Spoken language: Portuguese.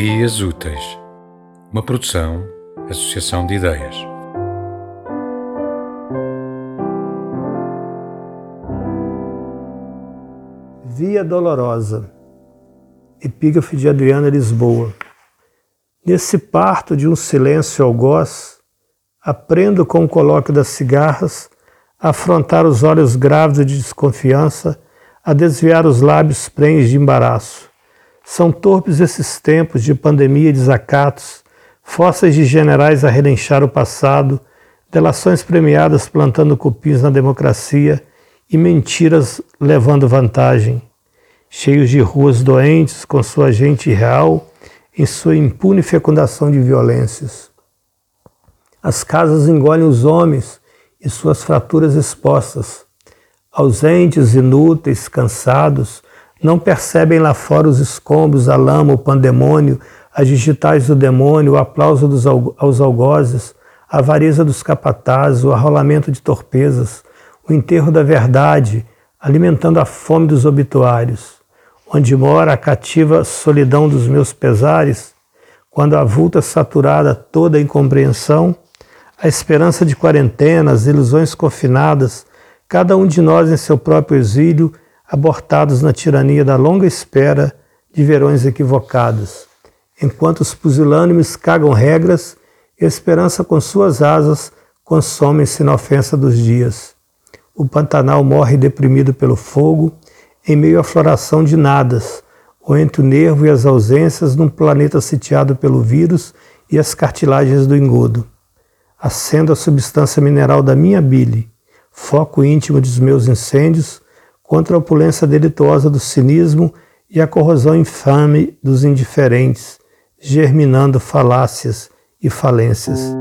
Ideias Úteis, uma produção, associação de ideias. Via Dolorosa, Epígrafe de Adriana Lisboa. Nesse parto de um silêncio algoz, aprendo com o colóquio das cigarras a afrontar os olhos grávidos de desconfiança, a desviar os lábios prenhes de embaraço são torpes esses tempos de pandemia e desacatos, fósseis de generais a relinchar o passado, delações premiadas plantando cupins na democracia e mentiras levando vantagem, cheios de ruas doentes com sua gente real em sua impune fecundação de violências. As casas engolem os homens e suas fraturas expostas, ausentes, inúteis, cansados, não percebem lá fora os escombros, a lama, o pandemônio, as digitais do demônio, o aplauso dos, aos algozes, a avareza dos capatazes, o arrolamento de torpezas, o enterro da verdade, alimentando a fome dos obituários. Onde mora a cativa solidão dos meus pesares, quando avulta saturada toda a incompreensão, a esperança de quarentena, as ilusões confinadas, cada um de nós em seu próprio exílio, abortados na tirania da longa espera de verões equivocados. Enquanto os pusilânimes cagam regras, e esperança com suas asas consome-se na ofensa dos dias. O Pantanal morre deprimido pelo fogo, em meio à floração de nadas, ou entre o nervo e as ausências num planeta sitiado pelo vírus e as cartilagens do engodo. Acendo a substância mineral da minha bile, foco íntimo dos meus incêndios, contra a opulência delituosa do cinismo e a corrosão infame dos indiferentes, germinando falácias e falências.